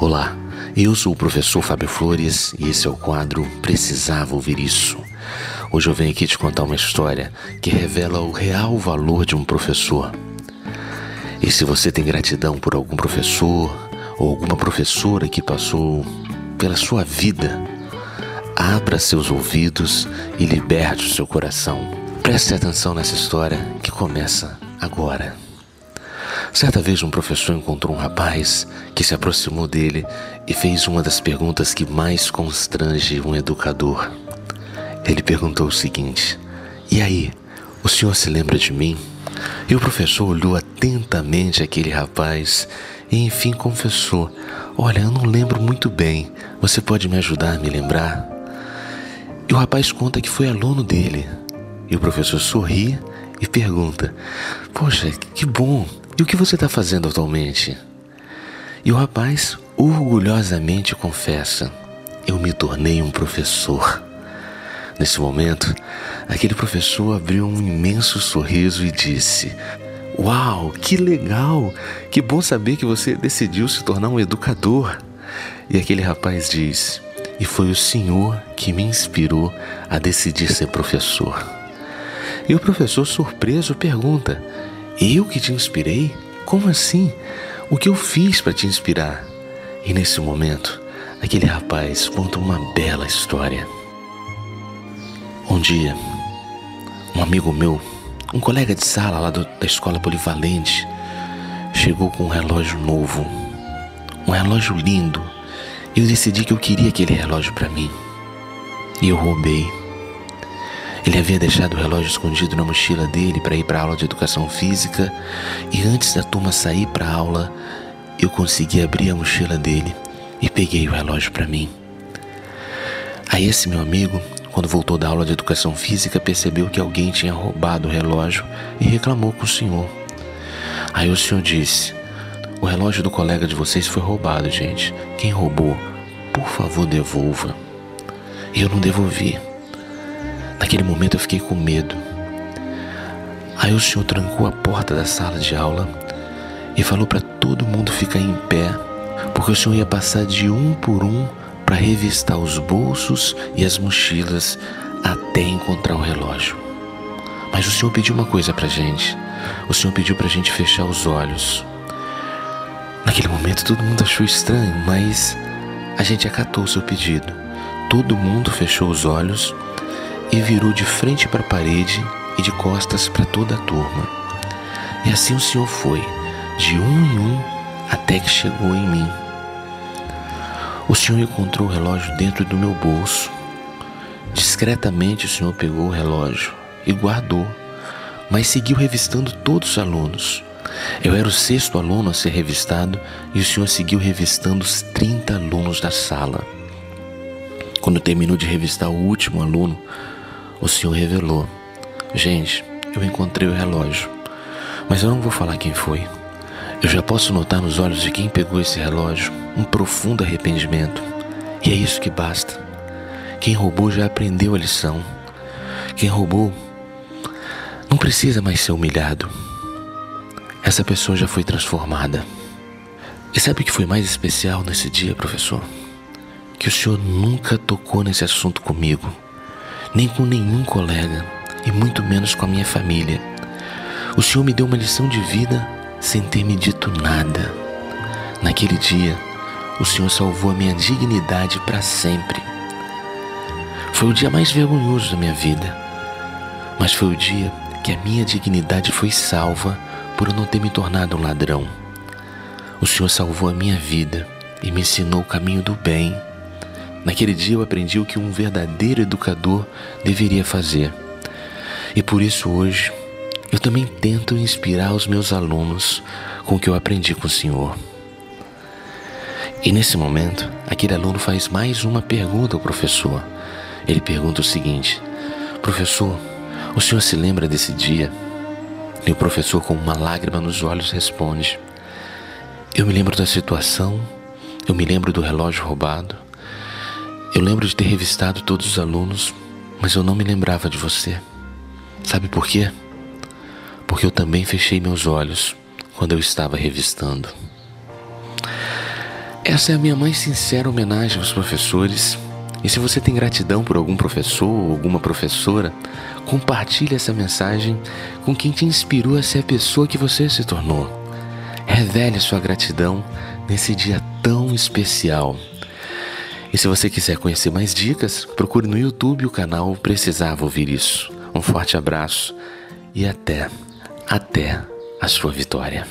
Olá, eu sou o professor Fábio Flores e esse é o quadro Precisava Ouvir Isso. Hoje eu venho aqui te contar uma história que revela o real valor de um professor. E se você tem gratidão por algum professor ou alguma professora que passou pela sua vida, abra seus ouvidos e liberte o seu coração. Preste atenção nessa história que começa agora. Certa vez, um professor encontrou um rapaz que se aproximou dele e fez uma das perguntas que mais constrange um educador. Ele perguntou o seguinte: E aí, o senhor se lembra de mim? E o professor olhou atentamente aquele rapaz e enfim confessou: Olha, eu não lembro muito bem. Você pode me ajudar a me lembrar? E o rapaz conta que foi aluno dele. E o professor sorri e pergunta: Poxa, que bom! E o que você está fazendo atualmente? E o rapaz orgulhosamente confessa: Eu me tornei um professor. Nesse momento, aquele professor abriu um imenso sorriso e disse: Uau, que legal! Que bom saber que você decidiu se tornar um educador. E aquele rapaz diz: E foi o Senhor que me inspirou a decidir ser professor. E o professor, surpreso, pergunta: eu que te inspirei? Como assim? O que eu fiz para te inspirar? E nesse momento, aquele rapaz conta uma bela história. Um dia, um amigo meu, um colega de sala lá do, da escola polivalente, chegou com um relógio novo, um relógio lindo. Eu decidi que eu queria aquele relógio para mim. E eu roubei. Ele havia deixado o relógio escondido na mochila dele para ir para a aula de educação física e antes da turma sair para a aula, eu consegui abrir a mochila dele e peguei o relógio para mim. Aí esse meu amigo, quando voltou da aula de educação física, percebeu que alguém tinha roubado o relógio e reclamou com o senhor. Aí o senhor disse: "O relógio do colega de vocês foi roubado, gente. Quem roubou, por favor, devolva." Eu não devolvi. Naquele momento eu fiquei com medo. Aí o senhor trancou a porta da sala de aula e falou para todo mundo ficar em pé, porque o senhor ia passar de um por um para revistar os bolsos e as mochilas até encontrar o relógio. Mas o senhor pediu uma coisa para gente. O senhor pediu para gente fechar os olhos. Naquele momento todo mundo achou estranho, mas a gente acatou o seu pedido. Todo mundo fechou os olhos e virou de frente para a parede e de costas para toda a turma. E assim o Senhor foi, de um em um, até que chegou em mim. O Senhor encontrou o relógio dentro do meu bolso. Discretamente o Senhor pegou o relógio e guardou, mas seguiu revistando todos os alunos. Eu era o sexto aluno a ser revistado e o Senhor seguiu revistando os 30 alunos da sala. Quando terminou de revistar o último aluno, o Senhor revelou: Gente, eu encontrei o relógio, mas eu não vou falar quem foi. Eu já posso notar nos olhos de quem pegou esse relógio um profundo arrependimento, e é isso que basta. Quem roubou já aprendeu a lição. Quem roubou não precisa mais ser humilhado. Essa pessoa já foi transformada. E sabe o que foi mais especial nesse dia, professor? Que o senhor nunca tocou nesse assunto comigo nem com nenhum colega e muito menos com a minha família. O Senhor me deu uma lição de vida sem ter me dito nada. Naquele dia, o Senhor salvou a minha dignidade para sempre. Foi o dia mais vergonhoso da minha vida, mas foi o dia que a minha dignidade foi salva por eu não ter me tornado um ladrão. O Senhor salvou a minha vida e me ensinou o caminho do bem Naquele dia eu aprendi o que um verdadeiro educador deveria fazer. E por isso hoje eu também tento inspirar os meus alunos com o que eu aprendi com o Senhor. E nesse momento, aquele aluno faz mais uma pergunta ao professor. Ele pergunta o seguinte: Professor, o senhor se lembra desse dia? E o professor, com uma lágrima nos olhos, responde: Eu me lembro da situação, eu me lembro do relógio roubado, eu lembro de ter revistado todos os alunos, mas eu não me lembrava de você. Sabe por quê? Porque eu também fechei meus olhos quando eu estava revistando. Essa é a minha mais sincera homenagem aos professores. E se você tem gratidão por algum professor ou alguma professora, compartilhe essa mensagem com quem te inspirou a ser a pessoa que você se tornou. Revele sua gratidão nesse dia tão especial. E se você quiser conhecer mais dicas, procure no YouTube o canal Precisava Ouvir Isso. Um forte abraço e até, até a sua vitória.